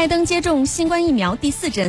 拜登接种新冠疫苗第四针。